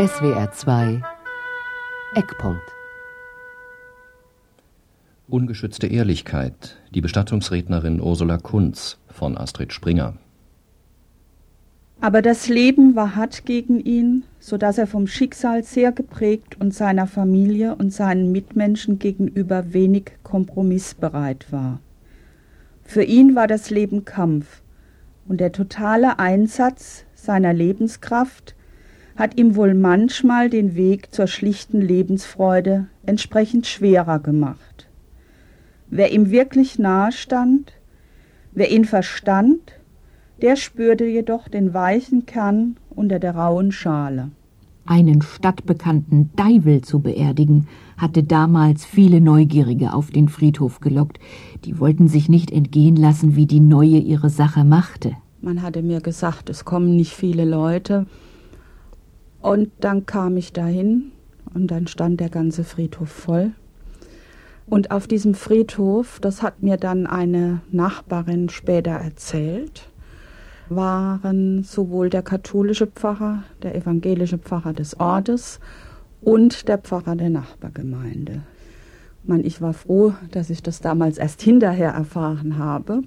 SWR 2 Eckpunkt Ungeschützte Ehrlichkeit, die Bestattungsrednerin Ursula Kunz von Astrid Springer. Aber das Leben war hart gegen ihn, so dass er vom Schicksal sehr geprägt und seiner Familie und seinen Mitmenschen gegenüber wenig kompromissbereit war. Für ihn war das Leben Kampf, und der totale Einsatz seiner Lebenskraft hat ihm wohl manchmal den Weg zur schlichten Lebensfreude entsprechend schwerer gemacht. Wer ihm wirklich nahe stand, wer ihn verstand, der spürte jedoch den weichen Kern unter der rauen Schale. Einen stadtbekannten Deivel zu beerdigen, hatte damals viele Neugierige auf den Friedhof gelockt. Die wollten sich nicht entgehen lassen, wie die Neue ihre Sache machte. Man hatte mir gesagt, es kommen nicht viele Leute. Und dann kam ich dahin und dann stand der ganze Friedhof voll. Und auf diesem Friedhof, das hat mir dann eine Nachbarin später erzählt, waren sowohl der katholische Pfarrer, der evangelische Pfarrer des Ortes und der Pfarrer der Nachbargemeinde. Man, ich war froh, dass ich das damals erst hinterher erfahren habe.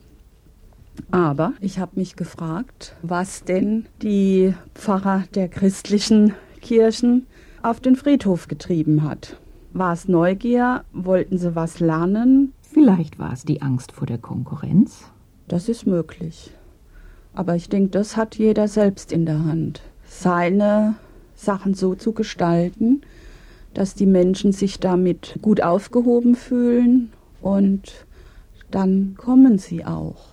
Aber ich habe mich gefragt, was denn die Pfarrer der christlichen Kirchen auf den Friedhof getrieben hat. War es Neugier? Wollten sie was lernen? Vielleicht war es die Angst vor der Konkurrenz. Das ist möglich. Aber ich denke, das hat jeder selbst in der Hand. Seine Sachen so zu gestalten, dass die Menschen sich damit gut aufgehoben fühlen und dann kommen sie auch.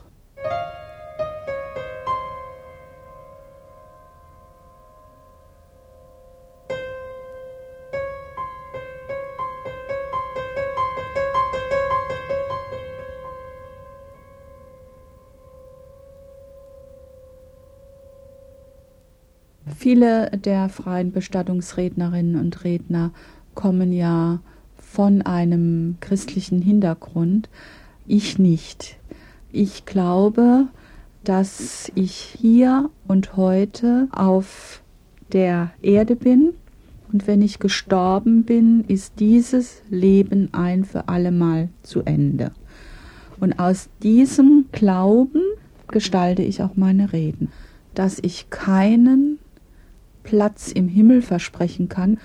Viele der freien Bestattungsrednerinnen und Redner kommen ja von einem christlichen Hintergrund. Ich nicht. Ich glaube, dass ich hier und heute auf der Erde bin und wenn ich gestorben bin, ist dieses Leben ein für allemal zu Ende. Und aus diesem Glauben gestalte ich auch meine Reden, dass ich keinen Platz im Himmel versprechen kann,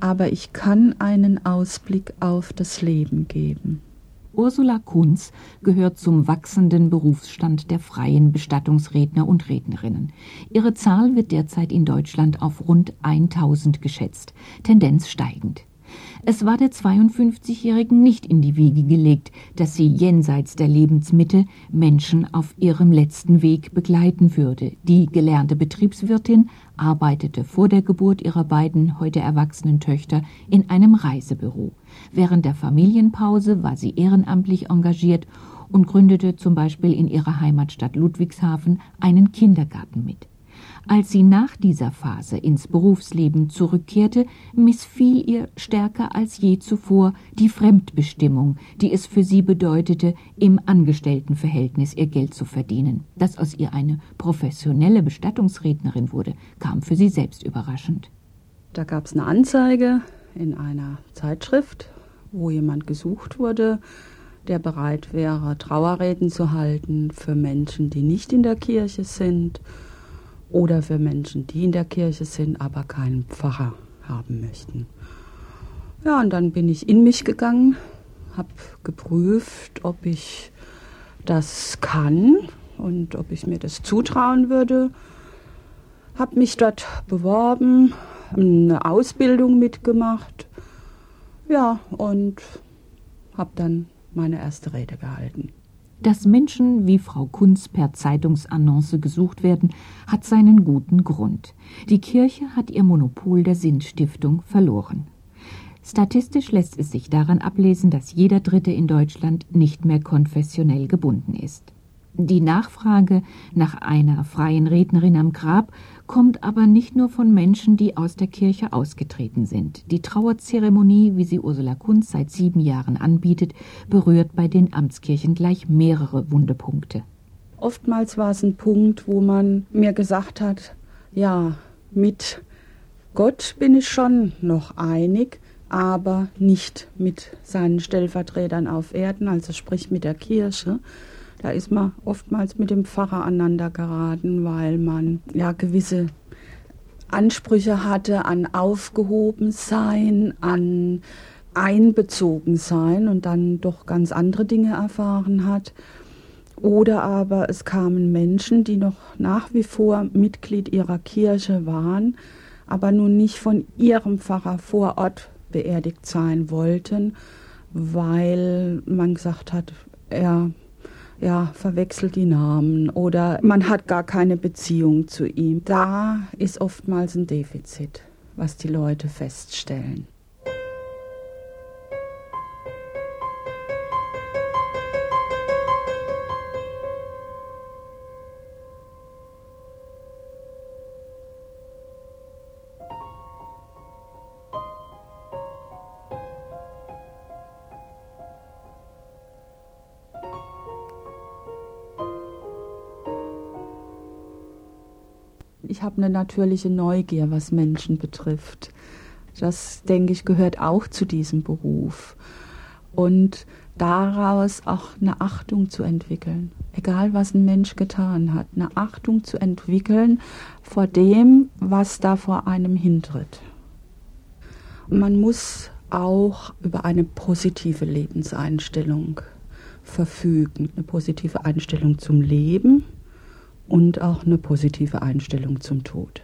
aber ich kann einen Ausblick auf das Leben geben. Ursula Kunz gehört zum wachsenden Berufsstand der freien Bestattungsredner und Rednerinnen. Ihre Zahl wird derzeit in Deutschland auf rund 1000 geschätzt, Tendenz steigend. Es war der 52-Jährigen nicht in die Wiege gelegt, dass sie jenseits der Lebensmitte Menschen auf ihrem letzten Weg begleiten würde. Die gelernte Betriebswirtin arbeitete vor der Geburt ihrer beiden heute erwachsenen Töchter in einem Reisebüro. Während der Familienpause war sie ehrenamtlich engagiert und gründete zum Beispiel in ihrer Heimatstadt Ludwigshafen einen Kindergarten mit. Als sie nach dieser Phase ins Berufsleben zurückkehrte, missfiel ihr stärker als je zuvor die Fremdbestimmung, die es für sie bedeutete, im Angestelltenverhältnis ihr Geld zu verdienen. Dass aus ihr eine professionelle Bestattungsrednerin wurde, kam für sie selbst überraschend. Da gab es eine Anzeige in einer Zeitschrift, wo jemand gesucht wurde, der bereit wäre, Trauerreden zu halten für Menschen, die nicht in der Kirche sind oder für Menschen, die in der Kirche sind, aber keinen Pfarrer haben möchten. Ja, und dann bin ich in mich gegangen, habe geprüft, ob ich das kann und ob ich mir das zutrauen würde. Habe mich dort beworben, eine Ausbildung mitgemacht. Ja, und habe dann meine erste Rede gehalten. Dass Menschen wie Frau Kunz per Zeitungsannonce gesucht werden, hat seinen guten Grund. Die Kirche hat ihr Monopol der Sinnstiftung verloren. Statistisch lässt es sich daran ablesen, dass jeder Dritte in Deutschland nicht mehr konfessionell gebunden ist. Die Nachfrage nach einer freien Rednerin am Grab kommt aber nicht nur von Menschen, die aus der Kirche ausgetreten sind. Die Trauerzeremonie, wie sie Ursula Kunz seit sieben Jahren anbietet, berührt bei den Amtskirchen gleich mehrere Wundepunkte. Oftmals war es ein Punkt, wo man mir gesagt hat, ja, mit Gott bin ich schon noch einig, aber nicht mit seinen Stellvertretern auf Erden, also sprich mit der Kirche. Da ist man oftmals mit dem Pfarrer aneinander geraten, weil man ja gewisse Ansprüche hatte an Aufgehobensein, an Einbezogensein und dann doch ganz andere Dinge erfahren hat. Oder aber es kamen Menschen, die noch nach wie vor Mitglied ihrer Kirche waren, aber nun nicht von ihrem Pfarrer vor Ort beerdigt sein wollten, weil man gesagt hat, er ja, verwechselt die Namen oder man hat gar keine Beziehung zu ihm. Da ist oftmals ein Defizit, was die Leute feststellen. Ich habe eine natürliche Neugier, was Menschen betrifft. Das, denke ich, gehört auch zu diesem Beruf. Und daraus auch eine Achtung zu entwickeln, egal was ein Mensch getan hat, eine Achtung zu entwickeln vor dem, was da vor einem hintritt. man muss auch über eine positive Lebenseinstellung verfügen, eine positive Einstellung zum Leben und auch eine positive Einstellung zum Tod.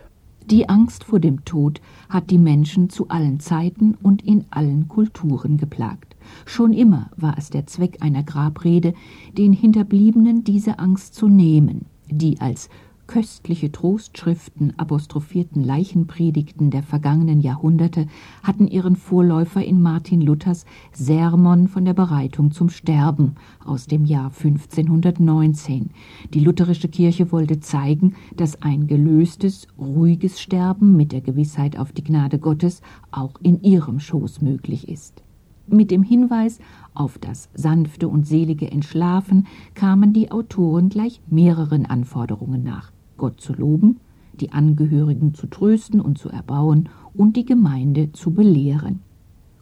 Die Angst vor dem Tod hat die Menschen zu allen Zeiten und in allen Kulturen geplagt. Schon immer war es der Zweck einer Grabrede, den Hinterbliebenen diese Angst zu nehmen, die als köstliche Trostschriften apostrophierten Leichenpredigten der vergangenen Jahrhunderte hatten ihren Vorläufer in Martin Luthers Sermon von der Bereitung zum Sterben aus dem Jahr 1519. Die lutherische Kirche wollte zeigen, dass ein gelöstes, ruhiges Sterben mit der Gewissheit auf die Gnade Gottes auch in ihrem Schoß möglich ist. Mit dem Hinweis auf das sanfte und selige Entschlafen kamen die Autoren gleich mehreren Anforderungen nach. Gott zu loben, die Angehörigen zu trösten und zu erbauen und die Gemeinde zu belehren.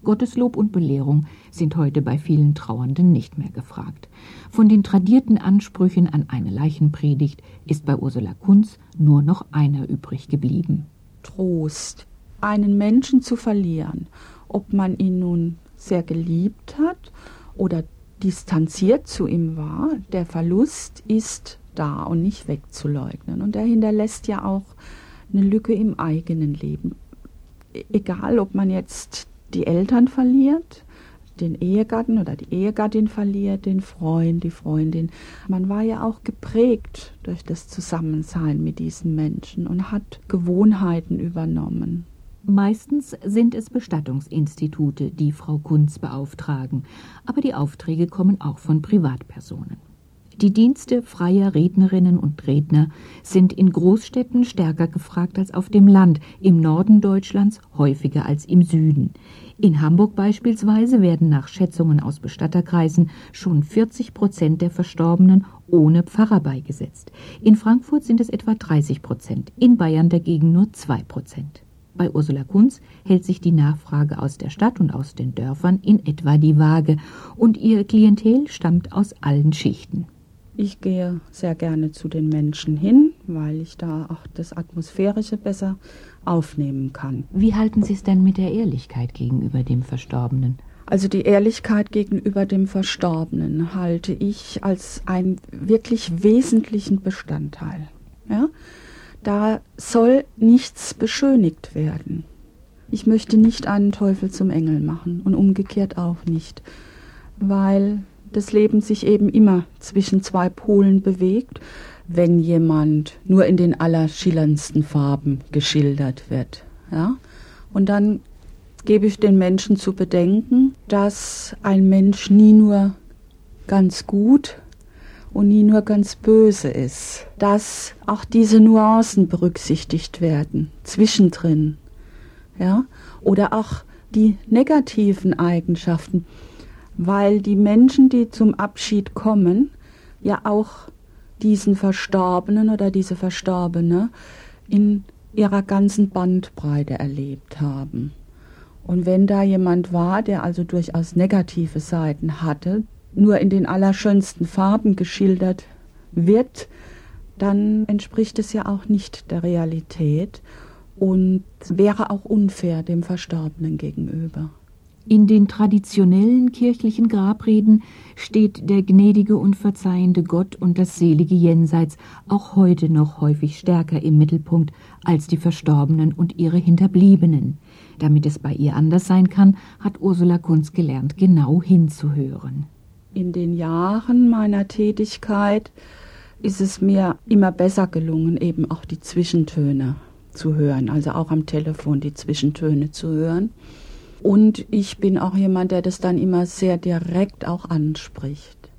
Gotteslob und Belehrung sind heute bei vielen Trauernden nicht mehr gefragt. Von den tradierten Ansprüchen an eine Leichenpredigt ist bei Ursula Kunz nur noch einer übrig geblieben. Trost, einen Menschen zu verlieren, ob man ihn nun sehr geliebt hat oder distanziert zu ihm war, der Verlust ist da und nicht wegzuleugnen. Und er hinterlässt ja auch eine Lücke im eigenen Leben. E-, egal, ob man jetzt die Eltern verliert, den Ehegatten oder die Ehegattin verliert, den Freund, die Freundin. Man war ja auch geprägt durch das Zusammensein mit diesen Menschen und hat Gewohnheiten übernommen. Meistens sind es Bestattungsinstitute, die Frau Kunz beauftragen, aber die Aufträge kommen auch von Privatpersonen. Die Dienste freier Rednerinnen und Redner sind in Großstädten stärker gefragt als auf dem Land, im Norden Deutschlands häufiger als im Süden. In Hamburg beispielsweise werden nach Schätzungen aus Bestatterkreisen schon 40 Prozent der Verstorbenen ohne Pfarrer beigesetzt. In Frankfurt sind es etwa 30 Prozent, in Bayern dagegen nur 2 Prozent. Bei Ursula Kunz hält sich die Nachfrage aus der Stadt und aus den Dörfern in etwa die Waage, und ihr Klientel stammt aus allen Schichten. Ich gehe sehr gerne zu den Menschen hin, weil ich da auch das Atmosphärische besser aufnehmen kann. Wie halten Sie es denn mit der Ehrlichkeit gegenüber dem Verstorbenen? Also die Ehrlichkeit gegenüber dem Verstorbenen halte ich als einen wirklich wesentlichen Bestandteil. Ja? Da soll nichts beschönigt werden. Ich möchte nicht einen Teufel zum Engel machen und umgekehrt auch nicht, weil das Leben sich eben immer zwischen zwei Polen bewegt, wenn jemand nur in den allerschillerndsten Farben geschildert wird. Ja? Und dann gebe ich den Menschen zu bedenken, dass ein Mensch nie nur ganz gut und nie nur ganz böse ist, dass auch diese Nuancen berücksichtigt werden zwischendrin, ja, oder auch die negativen Eigenschaften, weil die Menschen, die zum Abschied kommen, ja auch diesen Verstorbenen oder diese Verstorbene in ihrer ganzen Bandbreite erlebt haben. Und wenn da jemand war, der also durchaus negative Seiten hatte, nur in den allerschönsten Farben geschildert wird, dann entspricht es ja auch nicht der Realität und wäre auch unfair dem Verstorbenen gegenüber. In den traditionellen kirchlichen Grabreden steht der gnädige und verzeihende Gott und das selige Jenseits auch heute noch häufig stärker im Mittelpunkt als die Verstorbenen und ihre Hinterbliebenen. Damit es bei ihr anders sein kann, hat Ursula Kunz gelernt, genau hinzuhören. In den Jahren meiner Tätigkeit ist es mir immer besser gelungen, eben auch die Zwischentöne zu hören, also auch am Telefon die Zwischentöne zu hören. Und ich bin auch jemand, der das dann immer sehr direkt auch anspricht.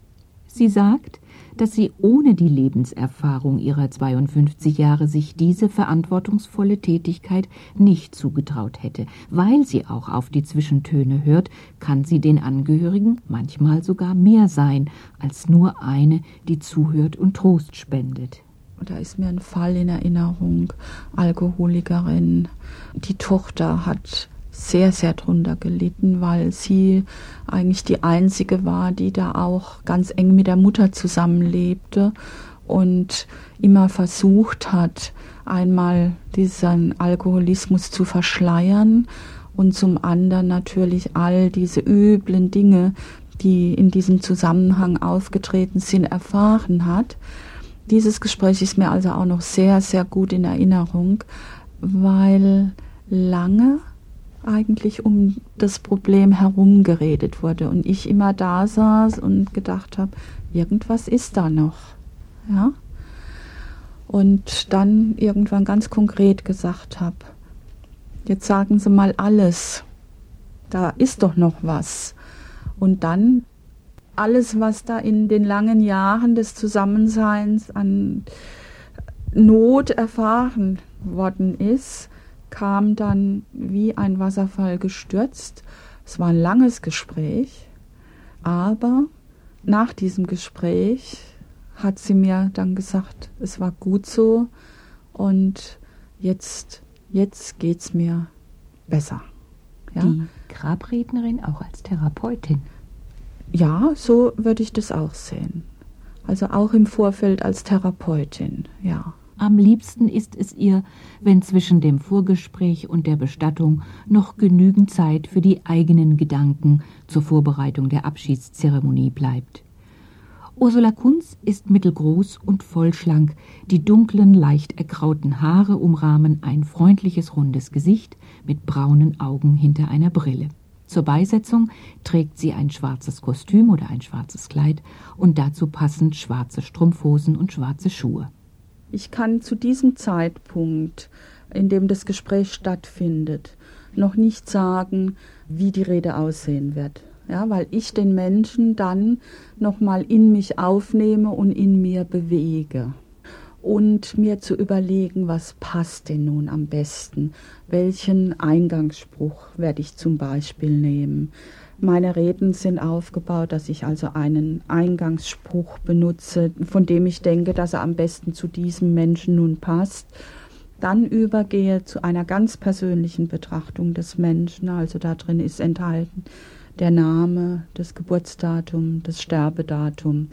Sie sagt, dass sie ohne die Lebenserfahrung ihrer 52 Jahre sich diese verantwortungsvolle Tätigkeit nicht zugetraut hätte. Weil sie auch auf die Zwischentöne hört, kann sie den Angehörigen manchmal sogar mehr sein als nur eine, die zuhört und Trost spendet. Da ist mir ein Fall in Erinnerung, Alkoholikerin. Die Tochter hat sehr, sehr drunter gelitten, weil sie eigentlich die einzige war, die da auch ganz eng mit der Mutter zusammenlebte und immer versucht hat, einmal diesen Alkoholismus zu verschleiern und zum anderen natürlich all diese üblen Dinge, die in diesem Zusammenhang aufgetreten sind, erfahren hat. Dieses Gespräch ist mir also auch noch sehr, sehr gut in Erinnerung, weil lange eigentlich um das Problem herum geredet wurde und ich immer da saß und gedacht habe, irgendwas ist da noch. Ja? Und dann irgendwann ganz konkret gesagt habe, jetzt sagen Sie mal alles, da ist doch noch was. Und dann alles, was da in den langen Jahren des Zusammenseins an Not erfahren worden ist, kam dann wie ein Wasserfall gestürzt. Es war ein langes Gespräch, aber nach diesem Gespräch hat sie mir dann gesagt, es war gut so und jetzt, jetzt geht's mir besser. Ja? Die Grabrednerin auch als Therapeutin. Ja, so würde ich das auch sehen. Also auch im Vorfeld als Therapeutin, ja. Am liebsten ist es ihr, wenn zwischen dem Vorgespräch und der Bestattung noch genügend Zeit für die eigenen Gedanken zur Vorbereitung der Abschiedszeremonie bleibt. Ursula Kunz ist mittelgroß und vollschlank. Die dunklen, leicht ergrauten Haare umrahmen ein freundliches, rundes Gesicht mit braunen Augen hinter einer Brille. Zur Beisetzung trägt sie ein schwarzes Kostüm oder ein schwarzes Kleid und dazu passend schwarze Strumpfhosen und schwarze Schuhe. Ich kann zu diesem Zeitpunkt, in dem das Gespräch stattfindet, noch nicht sagen, wie die Rede aussehen wird. Ja, weil ich den Menschen dann nochmal in mich aufnehme und in mir bewege. Und mir zu überlegen, was passt denn nun am besten? Welchen Eingangsspruch werde ich zum Beispiel nehmen? Meine Reden sind aufgebaut, dass ich also einen Eingangsspruch benutze, von dem ich denke, dass er am besten zu diesem Menschen nun passt. Dann übergehe zu einer ganz persönlichen Betrachtung des Menschen. Also da drin ist enthalten der Name, das Geburtsdatum, das Sterbedatum,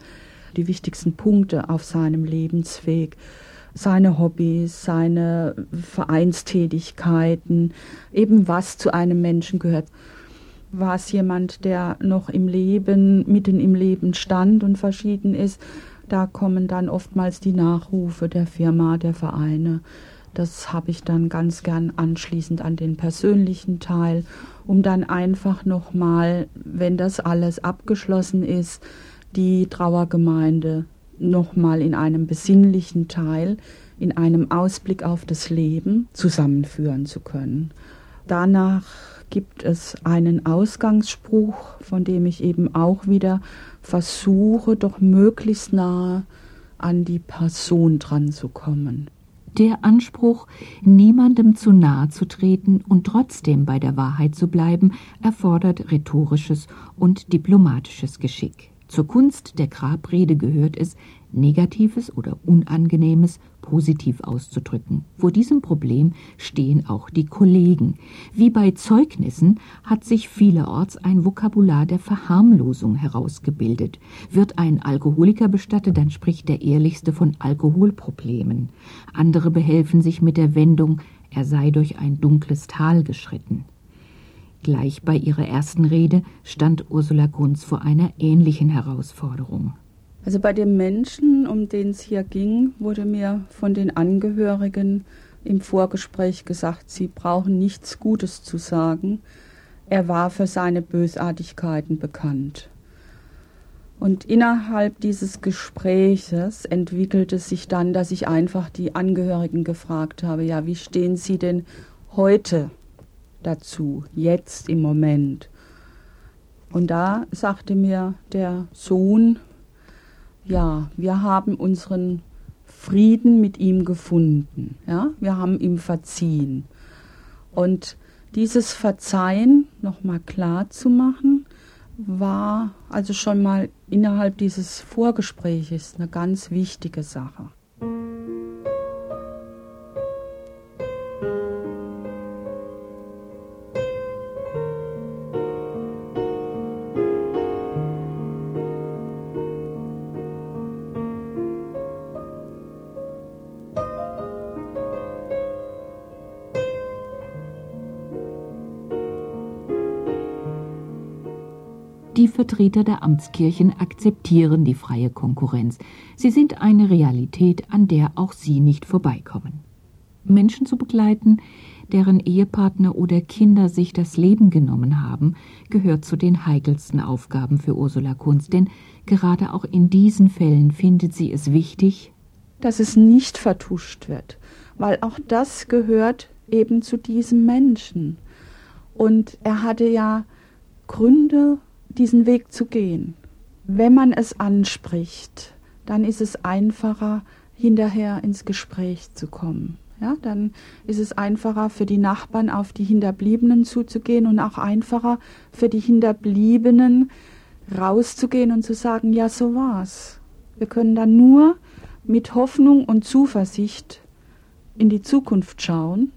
die wichtigsten Punkte auf seinem Lebensweg seine Hobbys, seine Vereinstätigkeiten, eben was zu einem Menschen gehört war es jemand, der noch im Leben, mitten im Leben stand und verschieden ist. Da kommen dann oftmals die Nachrufe der Firma, der Vereine. Das habe ich dann ganz gern anschließend an den persönlichen Teil, um dann einfach nochmal, wenn das alles abgeschlossen ist, die Trauergemeinde nochmal in einem besinnlichen Teil, in einem Ausblick auf das Leben zusammenführen zu können. Danach gibt es einen Ausgangsspruch, von dem ich eben auch wieder versuche, doch möglichst nahe an die Person dran zu kommen. Der Anspruch, niemandem zu nahe zu treten und trotzdem bei der Wahrheit zu bleiben, erfordert rhetorisches und diplomatisches Geschick. Zur Kunst der Grabrede gehört es, Negatives oder Unangenehmes positiv auszudrücken. Vor diesem Problem stehen auch die Kollegen. Wie bei Zeugnissen hat sich vielerorts ein Vokabular der Verharmlosung herausgebildet. Wird ein Alkoholiker bestattet, dann spricht der Ehrlichste von Alkoholproblemen. Andere behelfen sich mit der Wendung, er sei durch ein dunkles Tal geschritten. Gleich bei ihrer ersten Rede stand Ursula Kunz vor einer ähnlichen Herausforderung. Also bei dem Menschen, um den es hier ging, wurde mir von den Angehörigen im Vorgespräch gesagt, sie brauchen nichts Gutes zu sagen. Er war für seine Bösartigkeiten bekannt. Und innerhalb dieses Gespräches entwickelte sich dann, dass ich einfach die Angehörigen gefragt habe, ja, wie stehen Sie denn heute dazu, jetzt im Moment? Und da sagte mir der Sohn ja, wir haben unseren Frieden mit ihm gefunden. Ja, wir haben ihm verziehen. Und dieses Verzeihen nochmal klar zu machen, war also schon mal innerhalb dieses Vorgespräches eine ganz wichtige Sache. Die Vertreter der Amtskirchen akzeptieren die freie Konkurrenz. Sie sind eine Realität, an der auch sie nicht vorbeikommen. Menschen zu begleiten, deren Ehepartner oder Kinder sich das Leben genommen haben, gehört zu den heikelsten Aufgaben für Ursula Kunz, denn gerade auch in diesen Fällen findet sie es wichtig, dass es nicht vertuscht wird, weil auch das gehört eben zu diesem Menschen. Und er hatte ja Gründe diesen Weg zu gehen. Wenn man es anspricht, dann ist es einfacher, hinterher ins Gespräch zu kommen. Ja, dann ist es einfacher für die Nachbarn auf die Hinterbliebenen zuzugehen und auch einfacher für die Hinterbliebenen rauszugehen und zu sagen, ja, so war's. Wir können dann nur mit Hoffnung und Zuversicht in die Zukunft schauen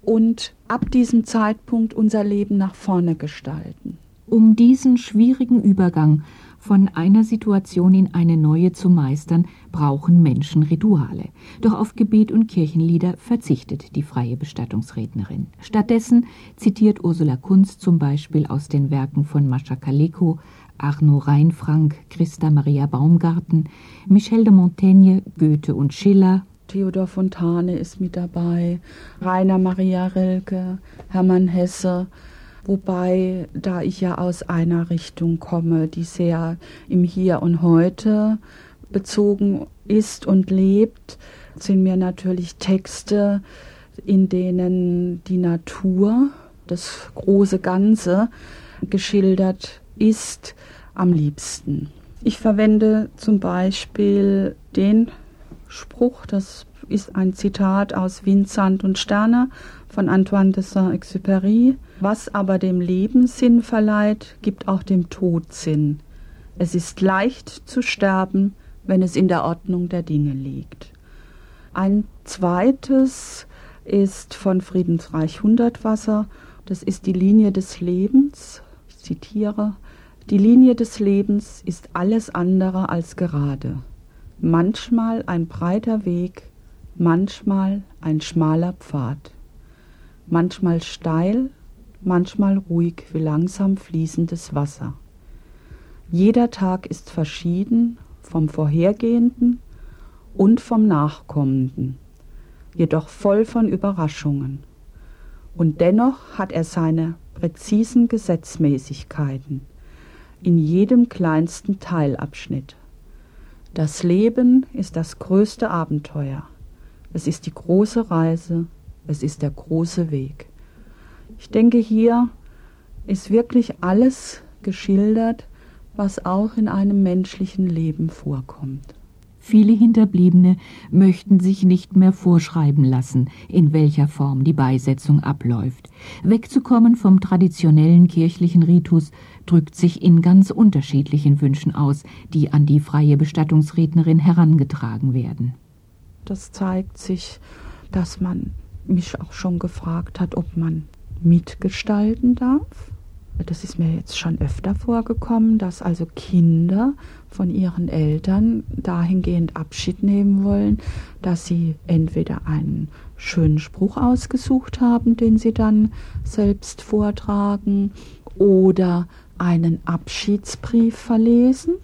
und ab diesem Zeitpunkt unser Leben nach vorne gestalten. Um diesen schwierigen Übergang von einer Situation in eine neue zu meistern, brauchen Menschen Rituale. Doch auf Gebet und Kirchenlieder verzichtet die freie Bestattungsrednerin. Stattdessen zitiert Ursula Kunz zum Beispiel aus den Werken von Mascha Kaleko, Arno Reinfrank, Christa Maria Baumgarten, Michel de Montaigne, Goethe und Schiller, Theodor Fontane ist mit dabei, Rainer Maria Rilke, Hermann Hesse, Wobei, da ich ja aus einer Richtung komme, die sehr im Hier und Heute bezogen ist und lebt, sind mir natürlich Texte, in denen die Natur, das große Ganze, geschildert ist, am liebsten. Ich verwende zum Beispiel den Spruch, das ist ein Zitat aus Wind, Sand und Sterne von Antoine de Saint-Exupéry. Was aber dem Leben Sinn verleiht, gibt auch dem Tod Sinn. Es ist leicht zu sterben, wenn es in der Ordnung der Dinge liegt. Ein zweites ist von Friedensreich Hundertwasser. Das ist die Linie des Lebens. Ich zitiere. Die Linie des Lebens ist alles andere als gerade. Manchmal ein breiter Weg, manchmal ein schmaler Pfad manchmal steil, manchmal ruhig wie langsam fließendes Wasser. Jeder Tag ist verschieden vom vorhergehenden und vom nachkommenden, jedoch voll von Überraschungen. Und dennoch hat er seine präzisen Gesetzmäßigkeiten in jedem kleinsten Teilabschnitt. Das Leben ist das größte Abenteuer. Es ist die große Reise es ist der große Weg. Ich denke, hier ist wirklich alles geschildert, was auch in einem menschlichen Leben vorkommt. Viele Hinterbliebene möchten sich nicht mehr vorschreiben lassen, in welcher Form die Beisetzung abläuft. Wegzukommen vom traditionellen kirchlichen Ritus drückt sich in ganz unterschiedlichen Wünschen aus, die an die freie Bestattungsrednerin herangetragen werden. Das zeigt sich, dass man mich auch schon gefragt hat, ob man mitgestalten darf. Das ist mir jetzt schon öfter vorgekommen, dass also Kinder von ihren Eltern dahingehend Abschied nehmen wollen, dass sie entweder einen schönen Spruch ausgesucht haben, den sie dann selbst vortragen, oder einen Abschiedsbrief verlesen.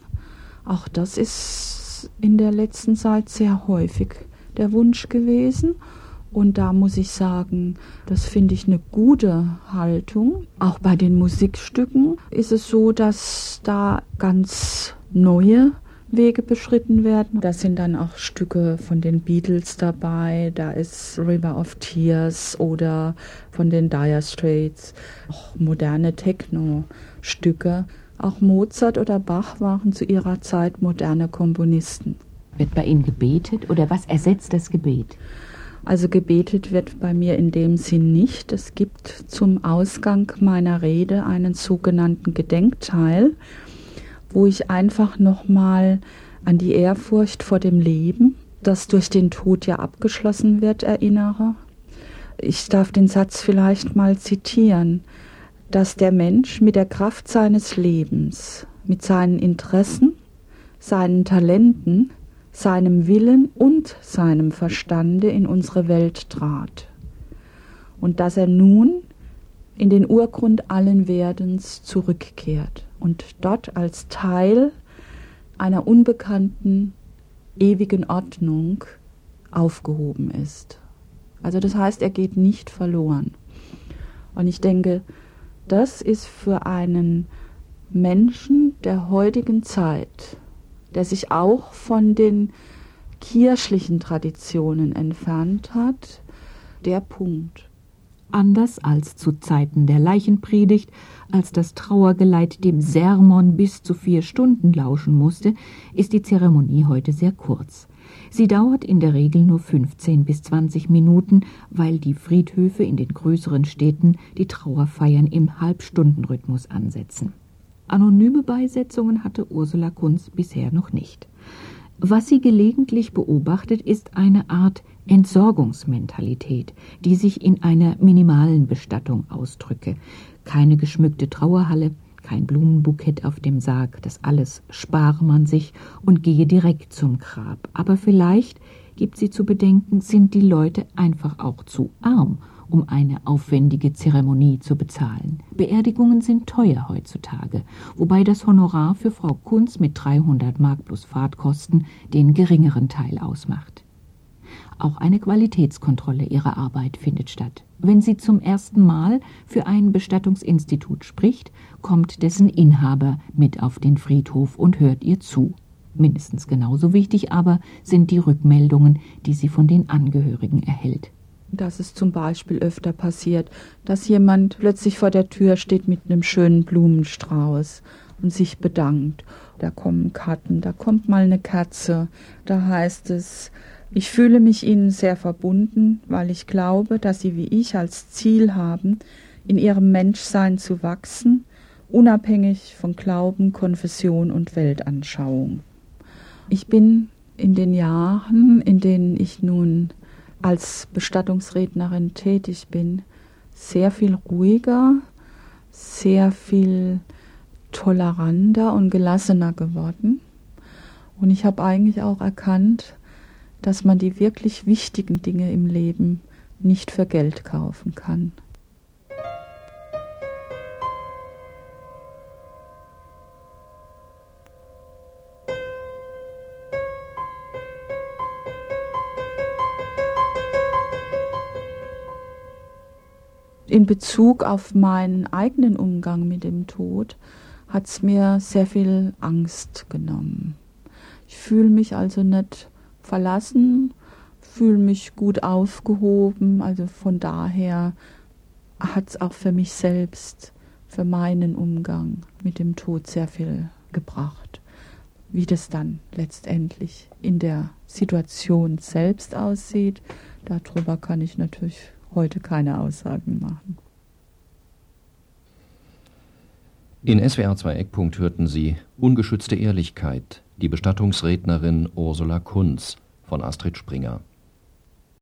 Auch das ist in der letzten Zeit sehr häufig der Wunsch gewesen. Und da muss ich sagen, das finde ich eine gute Haltung. Auch bei den Musikstücken ist es so, dass da ganz neue Wege beschritten werden. Da sind dann auch Stücke von den Beatles dabei, da ist River of Tears oder von den Dire Straits, auch moderne Techno-Stücke. Auch Mozart oder Bach waren zu ihrer Zeit moderne Komponisten. Wird bei Ihnen gebetet oder was ersetzt das Gebet? Also gebetet wird bei mir in dem Sinn nicht. Es gibt zum Ausgang meiner Rede einen sogenannten Gedenkteil, wo ich einfach nochmal an die Ehrfurcht vor dem Leben, das durch den Tod ja abgeschlossen wird, erinnere. Ich darf den Satz vielleicht mal zitieren, dass der Mensch mit der Kraft seines Lebens, mit seinen Interessen, seinen Talenten, seinem Willen und seinem Verstande in unsere Welt trat und dass er nun in den Urgrund allen Werdens zurückkehrt und dort als Teil einer unbekannten ewigen Ordnung aufgehoben ist. Also das heißt, er geht nicht verloren. Und ich denke, das ist für einen Menschen der heutigen Zeit der sich auch von den kirchlichen Traditionen entfernt hat, der Punkt. Anders als zu Zeiten der Leichenpredigt, als das Trauergeleit dem Sermon bis zu vier Stunden lauschen musste, ist die Zeremonie heute sehr kurz. Sie dauert in der Regel nur 15 bis 20 Minuten, weil die Friedhöfe in den größeren Städten die Trauerfeiern im Halbstundenrhythmus ansetzen. Anonyme Beisetzungen hatte Ursula Kunz bisher noch nicht. Was sie gelegentlich beobachtet, ist eine Art Entsorgungsmentalität, die sich in einer minimalen Bestattung ausdrücke. Keine geschmückte Trauerhalle, kein Blumenbukett auf dem Sarg, das alles spare man sich und gehe direkt zum Grab. Aber vielleicht, gibt sie zu bedenken, sind die Leute einfach auch zu arm um eine aufwendige Zeremonie zu bezahlen. Beerdigungen sind teuer heutzutage, wobei das Honorar für Frau Kunz mit 300 Mark plus Fahrtkosten den geringeren Teil ausmacht. Auch eine Qualitätskontrolle ihrer Arbeit findet statt. Wenn sie zum ersten Mal für ein Bestattungsinstitut spricht, kommt dessen Inhaber mit auf den Friedhof und hört ihr zu. Mindestens genauso wichtig aber sind die Rückmeldungen, die sie von den Angehörigen erhält dass es zum Beispiel öfter passiert, dass jemand plötzlich vor der Tür steht mit einem schönen Blumenstrauß und sich bedankt. Da kommen Karten, da kommt mal eine Kerze, da heißt es, ich fühle mich Ihnen sehr verbunden, weil ich glaube, dass Sie wie ich als Ziel haben, in Ihrem Menschsein zu wachsen, unabhängig von Glauben, Konfession und Weltanschauung. Ich bin in den Jahren, in denen ich nun als Bestattungsrednerin tätig bin, sehr viel ruhiger, sehr viel toleranter und gelassener geworden. Und ich habe eigentlich auch erkannt, dass man die wirklich wichtigen Dinge im Leben nicht für Geld kaufen kann. In Bezug auf meinen eigenen Umgang mit dem Tod hat es mir sehr viel Angst genommen. Ich fühle mich also nicht verlassen, fühle mich gut aufgehoben, also von daher hat es auch für mich selbst, für meinen Umgang mit dem Tod sehr viel gebracht. Wie das dann letztendlich in der Situation selbst aussieht, darüber kann ich natürlich heute keine Aussagen machen. In SWR 2 Eckpunkt hörten Sie Ungeschützte Ehrlichkeit, die Bestattungsrednerin Ursula Kunz von Astrid Springer.